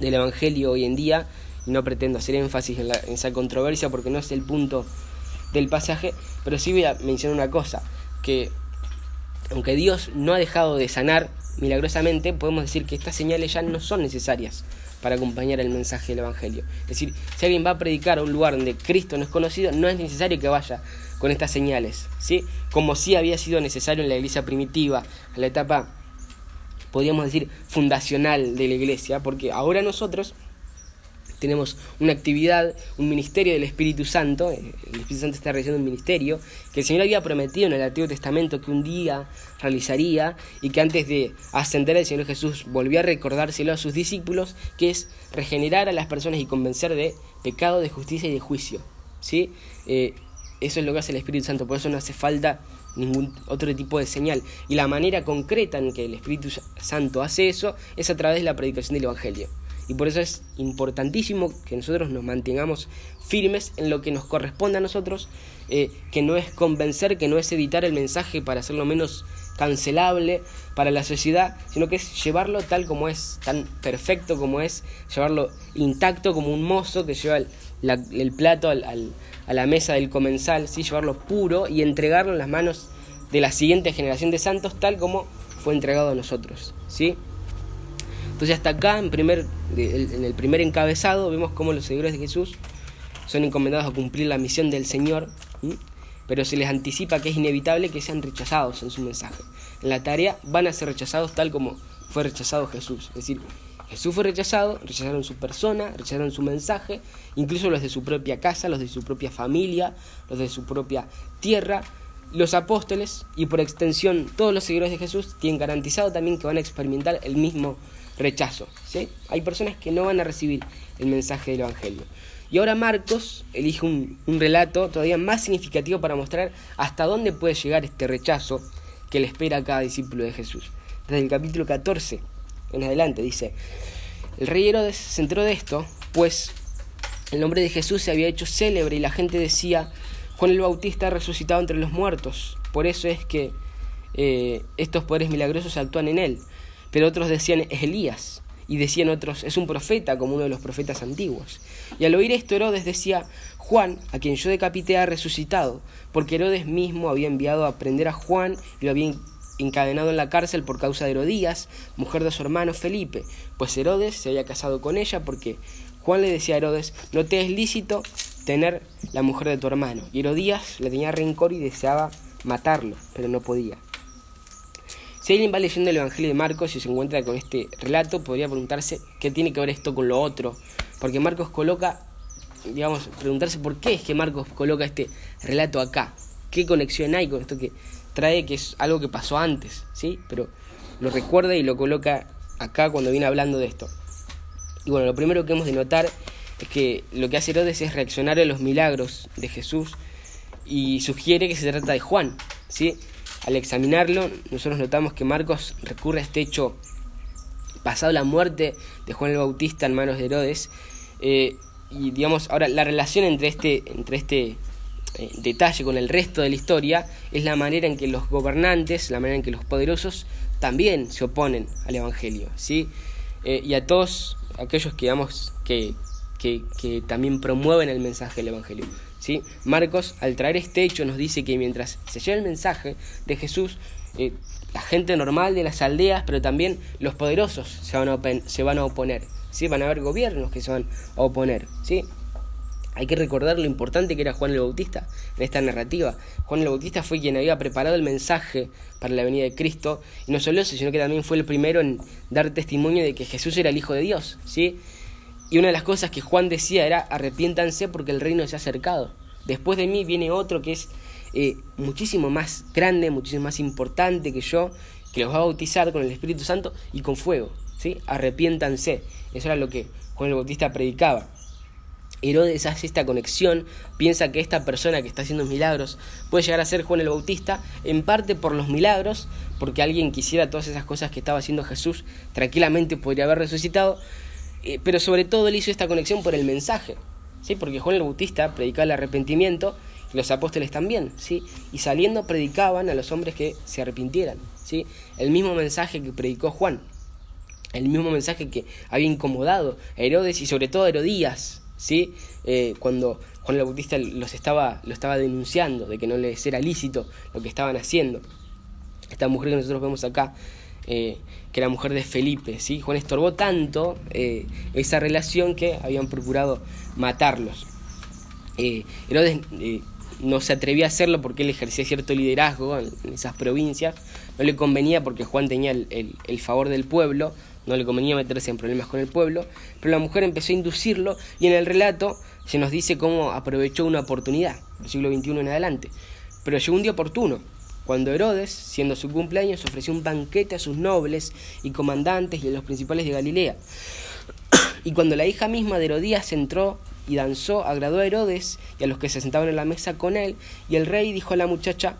del Evangelio hoy en día, y no pretendo hacer énfasis en, en esa controversia porque no es el punto del pasaje, pero sí voy a mencionar una cosa, que aunque Dios no ha dejado de sanar milagrosamente, podemos decir que estas señales ya no son necesarias para acompañar el mensaje del Evangelio. Es decir, si alguien va a predicar a un lugar donde Cristo no es conocido, no es necesario que vaya con estas señales, ¿sí? Como sí había sido necesario en la iglesia primitiva, en la etapa, podríamos decir, fundacional de la iglesia, porque ahora nosotros tenemos una actividad, un ministerio del Espíritu Santo, eh, el Espíritu Santo está realizando un ministerio que el Señor había prometido en el Antiguo Testamento que un día realizaría y que antes de ascender el Señor Jesús volvió a recordárselo a sus discípulos, que es regenerar a las personas y convencer de pecado, de justicia y de juicio. ¿sí? Eh, eso es lo que hace el Espíritu Santo, por eso no hace falta ningún otro tipo de señal. Y la manera concreta en que el Espíritu Santo hace eso es a través de la predicación del Evangelio. Y por eso es importantísimo que nosotros nos mantengamos firmes en lo que nos corresponde a nosotros, eh, que no es convencer, que no es editar el mensaje para hacerlo menos cancelable para la sociedad, sino que es llevarlo tal como es, tan perfecto como es, llevarlo intacto como un mozo que lleva el, plato al, a la mesa del comensal, ¿sí? llevarlo puro y entregarlo en las manos de la siguiente generación de santos tal como fue entregado a nosotros. ¿sí? Entonces hasta acá, en, primer, en el primer encabezado, vemos cómo los seguidores de Jesús son encomendados a cumplir la misión del Señor, pero se les anticipa que es inevitable que sean rechazados en su mensaje. En la tarea van a ser rechazados tal como fue rechazado Jesús. Es decir, Jesús fue rechazado, rechazaron su persona, rechazaron su mensaje, incluso los de su propia casa, los de su propia familia, los de su propia tierra. Los apóstoles y por extensión todos los seguidores de Jesús tienen garantizado también que van a experimentar el mismo rechazo. ¿sí? Hay personas que no van a recibir el mensaje del Evangelio. Y ahora Marcos elige un, relato todavía más significativo para mostrar hasta dónde puede llegar este rechazo que le espera a cada discípulo de Jesús. Desde el capítulo 14 en adelante dice, el rey Herodes se enteró de esto, pues el nombre de Jesús se había hecho célebre y la gente decía, Juan el Bautista ha resucitado entre los muertos, por eso es que eh, estos poderes milagrosos actúan en él pero otros decían es Elías, y decían otros es un profeta como uno de los profetas antiguos. Y al oír esto Herodes decía, Juan, a quien yo decapité, ha resucitado, porque Herodes mismo había enviado a prender a Juan y lo había encadenado en la cárcel por causa de Herodías, mujer de su hermano Felipe, pues Herodes se había casado con ella porque Juan le decía a Herodes, no te es lícito tener la mujer de tu hermano. Y Herodías le tenía rencor y deseaba matarlo, pero no podía. Si alguien va leyendo el Evangelio de Marcos y se encuentra con este relato, podría preguntarse qué tiene que ver esto con lo otro. Porque Marcos coloca, digamos, preguntarse por qué es que Marcos coloca este relato acá. ¿Qué conexión hay con esto que trae, que es algo que pasó antes? ¿Sí? Pero lo recuerda y lo coloca acá cuando viene hablando de esto. Y bueno, lo primero que hemos de notar es que lo que hace Herodes es reaccionar a los milagros de Jesús y sugiere que se trata de Juan. ¿sí? Al examinarlo, nosotros notamos que Marcos recurre a este hecho pasado la muerte de Juan el Bautista en manos de Herodes. Eh, y digamos, ahora la relación entre este, entre este eh, detalle con el resto de la historia es la manera en que los gobernantes, la manera en que los poderosos también se oponen al Evangelio. ¿sí? Eh, y a todos aquellos que, digamos, que, que, que también promueven el mensaje del Evangelio. ¿Sí? Marcos, al traer este hecho, nos dice que mientras se lleva el mensaje de Jesús, eh, la gente normal de las aldeas, pero también los poderosos se van a, se van a oponer. ¿sí? Van a haber gobiernos que se van a oponer. ¿sí? Hay que recordar lo importante que era Juan el Bautista en esta narrativa. Juan el Bautista fue quien había preparado el mensaje para la venida de Cristo, y no solo eso, sino que también fue el primero en dar testimonio de que Jesús era el Hijo de Dios. ¿sí? Y una de las cosas que Juan decía era, arrepiéntanse porque el reino se ha acercado. Después de mí viene otro que es eh, muchísimo más grande, muchísimo más importante que yo, que los va a bautizar con el Espíritu Santo y con fuego. ¿sí? Arrepiéntanse. Eso era lo que Juan el Bautista predicaba. Herodes hace esta conexión, piensa que esta persona que está haciendo milagros puede llegar a ser Juan el Bautista, en parte por los milagros, porque alguien quisiera todas esas cosas que estaba haciendo Jesús, tranquilamente podría haber resucitado, eh, pero sobre todo él hizo esta conexión por el mensaje, ¿sí? porque Juan el Bautista predicaba el arrepentimiento y los apóstoles también, ¿sí? y saliendo predicaban a los hombres que se arrepintieran, ¿sí? el mismo mensaje que predicó Juan, el mismo mensaje que había incomodado a Herodes y sobre todo a Herodías, ¿sí? Eh, cuando Juan el Bautista los estaba, lo estaba denunciando de que no les era lícito lo que estaban haciendo. Esta mujer que nosotros vemos acá eh, que era mujer de Felipe. ¿sí? Juan estorbó tanto eh, esa relación que habían procurado matarlos. Eh, Herodes no se atrevía a hacerlo porque él ejercía cierto liderazgo en, esas provincias. No le convenía porque Juan tenía el, el, favor del pueblo, no le convenía meterse en problemas con el pueblo, pero la mujer empezó a inducirlo y en el relato se nos dice cómo aprovechó una oportunidad, del siglo XXI en adelante. Pero llegó un día oportuno, cuando Herodes, siendo su cumpleaños, ofreció un banquete a sus nobles y comandantes y a los principales de Galilea. y cuando la hija misma de Herodías entró y danzó, agradó a Herodes y a los que se sentaban en la mesa con él, y el rey dijo a la muchacha,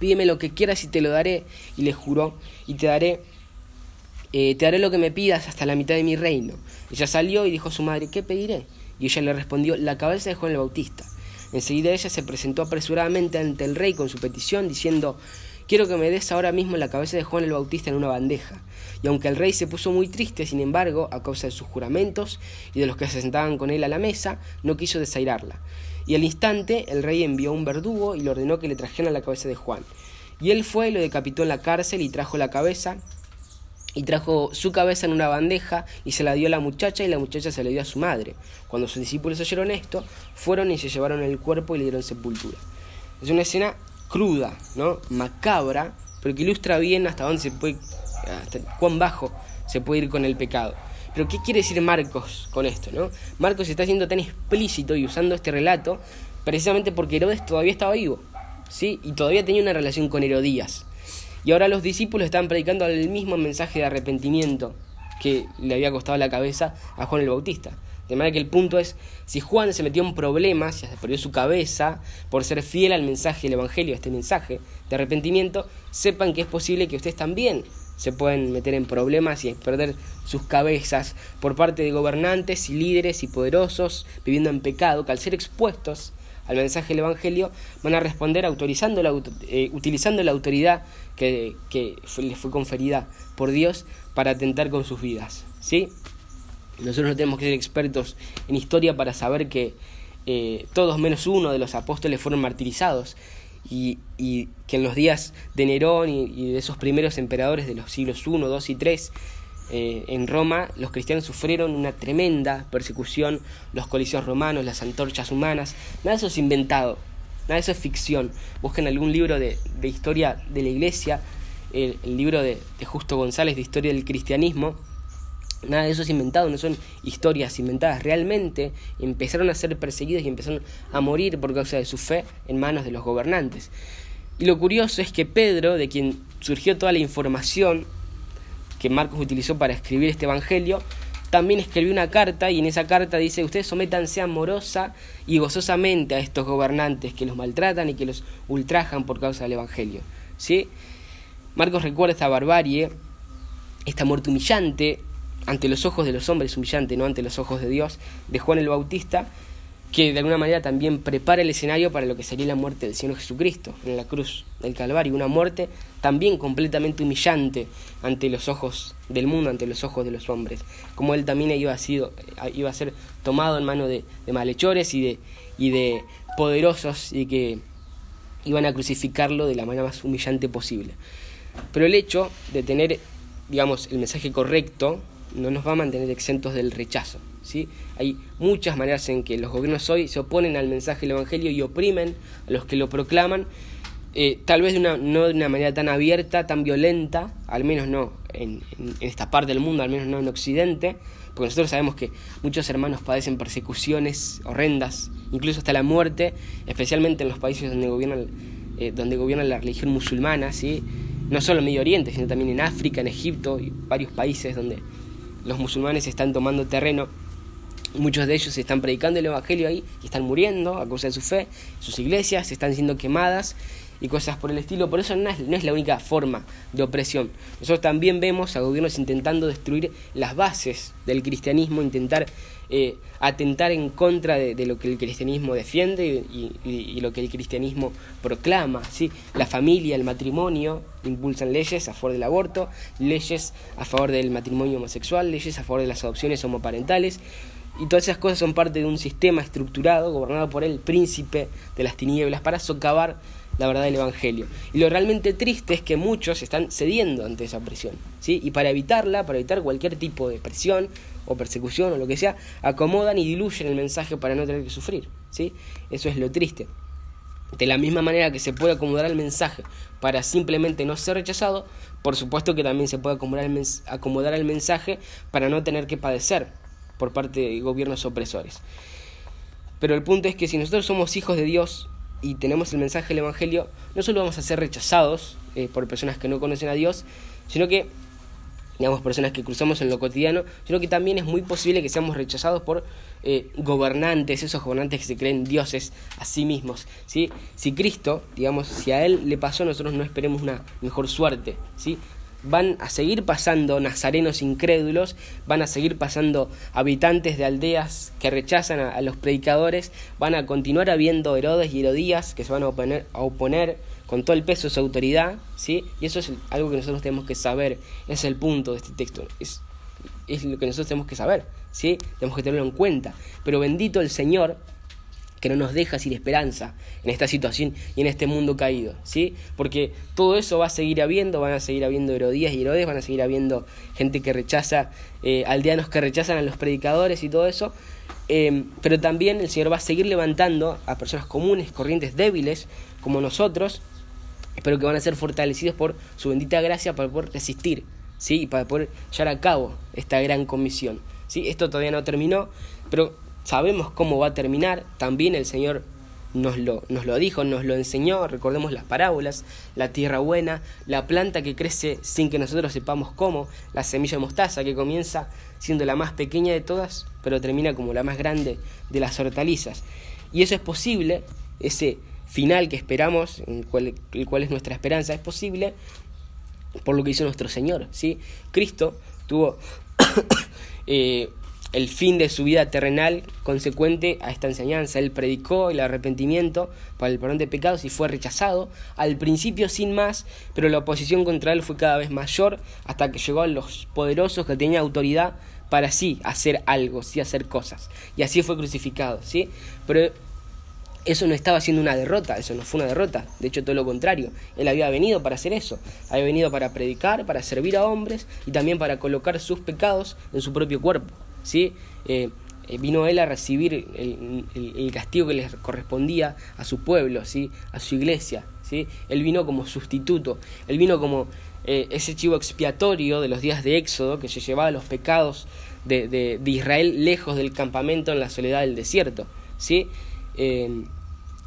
pídeme lo que quieras y te lo daré, y le juró, y te daré, eh, te daré lo que me pidas hasta la mitad de mi reino. Ella salió y dijo a su madre, ¿qué pediré? Y ella le respondió, la cabeza de Juan el Bautista. Enseguida ella se presentó apresuradamente ante el rey con su petición, diciendo Quiero que me des ahora mismo la cabeza de Juan el Bautista en una bandeja. Y aunque el rey se puso muy triste, sin embargo, a causa de sus juramentos y de los que se sentaban con él a la mesa, no quiso desairarla. Y al instante el rey envió un verdugo y le ordenó que le trajeran la cabeza de Juan. Y él fue y lo decapitó en la cárcel y trajo la cabeza y trajo su cabeza en una bandeja y se la dio a la muchacha y la muchacha se la dio a su madre. Cuando sus discípulos oyeron esto, fueron y se llevaron el cuerpo y le dieron sepultura. Es una escena cruda, ¿no? macabra, pero que ilustra bien hasta dónde se puede, cuán bajo se puede ir con el pecado. Pero ¿qué quiere decir Marcos con esto? ¿no? Marcos está siendo tan explícito y usando este relato precisamente porque Herodes todavía estaba vivo, ¿sí? Y todavía tenía una relación con Herodías. Y ahora los discípulos están predicando el mismo mensaje de arrepentimiento que le había costado la cabeza a Juan el Bautista. De manera que el punto es, si Juan se metió en problemas, se perdió su cabeza por ser fiel al mensaje del Evangelio, a este mensaje de arrepentimiento, sepan que es posible que ustedes también se pueden meter en problemas y perder sus cabezas por parte de gobernantes y líderes y poderosos viviendo en pecado, que al ser expuestos al mensaje del Evangelio, van a responder autorizando la, eh, utilizando la autoridad que, que les fue conferida por Dios para atentar con sus vidas. ¿sí? Nosotros no tenemos que ser expertos en historia para saber que eh, todos menos uno de los apóstoles fueron martirizados y, que en los días de Nerón y, de esos primeros emperadores de los siglos I, II y III eh, en Roma los cristianos sufrieron una tremenda persecución, los coliseos romanos, las antorchas humanas, nada de eso es inventado, nada de eso es ficción. Busquen algún libro de, historia de la iglesia, el, libro de, de, Justo González de historia del cristianismo, nada de eso es inventado, no son historias inventadas, realmente empezaron a ser perseguidos y empezaron a morir por causa de su fe en manos de los gobernantes. Y lo curioso es que Pedro, de quien surgió toda la información, que Marcos utilizó para escribir este Evangelio, también escribió una carta y en esa carta dice, ustedes sométanse amorosa y gozosamente a estos gobernantes que los maltratan y que los ultrajan por causa del Evangelio. ¿Sí? Marcos recuerda esta barbarie, esta muerte humillante, ante los ojos de los hombres humillante, no ante los ojos de Dios, de Juan el Bautista, que de alguna manera también prepara el escenario para lo que sería la muerte del Señor Jesucristo en la cruz del Calvario, una muerte también completamente humillante ante los ojos del mundo, ante los ojos de los hombres, como él también iba a, sido, iba a ser tomado en manos de, malhechores y de, y de poderosos y que iban a crucificarlo de la manera más humillante posible. Pero el hecho de tener, digamos, el mensaje correcto no nos va a mantener exentos del rechazo. ¿Sí? Hay muchas maneras en que los gobiernos hoy se oponen al mensaje del Evangelio y oprimen a los que lo proclaman, eh, tal vez de una, no de una manera tan abierta, tan violenta, al menos no en, esta parte del mundo, al menos no en Occidente, porque nosotros sabemos que muchos hermanos padecen persecuciones horrendas, incluso hasta la muerte, especialmente en los países donde gobierna, eh, donde gobierna la religión musulmana, ¿sí? no solo en Medio Oriente, sino también en África, en Egipto y varios países donde los musulmanes están tomando terreno. Muchos de ellos están predicando el Evangelio ahí y están muriendo a causa de su fe. Sus iglesias están siendo quemadas y cosas por el estilo. Por eso no es, la única forma de opresión. Nosotros también vemos a gobiernos intentando destruir las bases del cristianismo, intentar eh, atentar en contra de, lo que el cristianismo defiende y, lo que el cristianismo proclama. ¿sí? La familia, el matrimonio, impulsan leyes a favor del aborto, leyes a favor del matrimonio homosexual, leyes a favor de las adopciones homoparentales. Y todas esas cosas son parte de un sistema estructurado gobernado por el príncipe de las tinieblas para socavar la verdad del Evangelio. Y lo realmente triste es que muchos están cediendo ante esa presión. ¿sí? Y para evitarla, para evitar cualquier tipo de presión o persecución o lo que sea, acomodan y diluyen el mensaje para no tener que sufrir. ¿sí? Eso es lo triste. De la misma manera que se puede acomodar el mensaje para simplemente no ser rechazado, por supuesto que también se puede acomodar el, acomodar el mensaje para no tener que padecer por parte de gobiernos opresores. Pero el punto es que si nosotros somos hijos de Dios, y tenemos el mensaje del Evangelio, no solo vamos a ser rechazados eh, por personas que no conocen a Dios, sino que, digamos, personas que cruzamos en lo cotidiano, sino que también es muy posible que seamos rechazados por eh, gobernantes, esos gobernantes que se creen dioses a sí mismos. ¿sí? Si Cristo, digamos, si a Él le pasó, nosotros no esperemos una mejor suerte. ¿sí? Van a seguir pasando nazarenos incrédulos, van a seguir pasando habitantes de aldeas que rechazan a, los predicadores, van a continuar habiendo Herodes y Herodías que se van a oponer, a oponer con todo el peso de su autoridad, ¿sí? Y eso es algo que nosotros tenemos que saber, es el punto de este texto, es, es lo que nosotros tenemos que saber, ¿sí? Tenemos que tenerlo en cuenta. Pero bendito el Señor que no nos deja sin esperanza en esta situación y en este mundo caído, ¿sí? Porque todo eso va a seguir habiendo, van a seguir habiendo Herodías y Herodes, van a seguir habiendo gente que rechaza, eh, aldeanos que rechazan a los predicadores y todo eso, em, pero también el Señor va a seguir levantando a personas comunes, corrientes, débiles, como nosotros, pero que van a ser fortalecidos por su bendita gracia para poder resistir, ¿sí? Y para poder llevar a cabo esta gran comisión, ¿sí? Esto todavía no terminó, pero sabemos cómo va a terminar, también el Señor nos lo, nos lo dijo, nos lo enseñó, recordemos las parábolas, la tierra buena, la planta que crece sin que nosotros sepamos cómo, la semilla de mostaza que comienza siendo la más pequeña de todas, pero termina como la más grande de las hortalizas. Y eso es posible, ese final que esperamos, el cual, es nuestra esperanza, es posible por lo que hizo nuestro Señor. ¿sí? Cristo tuvo *coughs* eh, el fin de su vida terrenal consecuente a esta enseñanza. Él predicó el arrepentimiento para el perdón de pecados y fue rechazado, al principio sin más, pero la oposición contra él fue cada vez mayor hasta que llegó a los poderosos que tenían autoridad para sí hacer algo, sí hacer cosas. Y así fue crucificado, ¿sí? Pero eso no estaba siendo una derrota, eso no fue una derrota, de hecho todo lo contrario, él había venido para hacer eso, había venido para predicar, para servir a hombres y también para colocar sus pecados en su propio cuerpo, ¿sí? Eh, eh, vino él a recibir el, castigo que le correspondía a su pueblo, ¿sí? a su iglesia. ¿sí? Él vino como sustituto, él vino como eh, ese chivo expiatorio de los días de Éxodo que se llevaba los pecados de, Israel lejos del campamento en la soledad del desierto. ¿sí?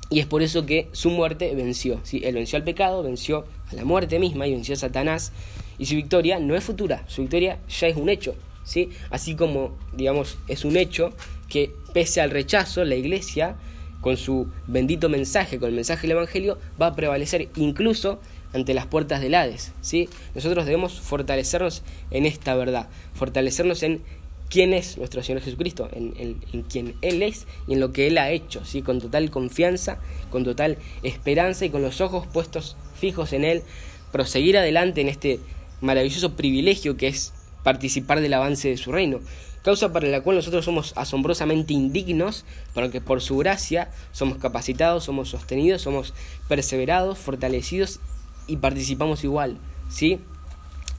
Y es por eso que su muerte venció. ¿sí? Él venció al pecado, venció a la muerte misma y venció a Satanás. Y su victoria no es futura, su victoria ya es un hecho. ¿Sí? Así como, digamos, es un hecho que pese al rechazo, la iglesia, con su bendito mensaje, con el mensaje del Evangelio, va a prevalecer incluso ante las puertas del Hades. ¿sí? Nosotros debemos fortalecernos en esta verdad, fortalecernos en quién es nuestro Señor Jesucristo, en, en, quién Él es y en lo que Él ha hecho, ¿sí? con total confianza, con total esperanza y con los ojos puestos fijos en Él, proseguir adelante en este maravilloso privilegio que es participar del avance de su reino, causa para la cual nosotros somos asombrosamente indignos, pero que por su gracia somos capacitados, somos sostenidos, somos perseverados, fortalecidos y participamos igual, ¿sí?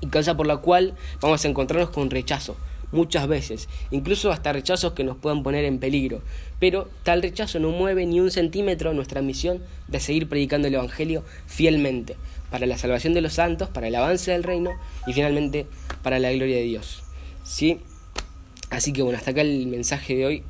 Y causa por la cual vamos a encontrarnos con rechazo, muchas veces, incluso hasta rechazos que nos puedan poner en peligro. Pero tal rechazo no mueve ni un centímetro nuestra misión de seguir predicando el Evangelio fielmente, para la salvación de los santos, para el avance del reino y finalmente para la gloria de Dios. ¿Sí? Así que bueno, hasta acá el mensaje de hoy.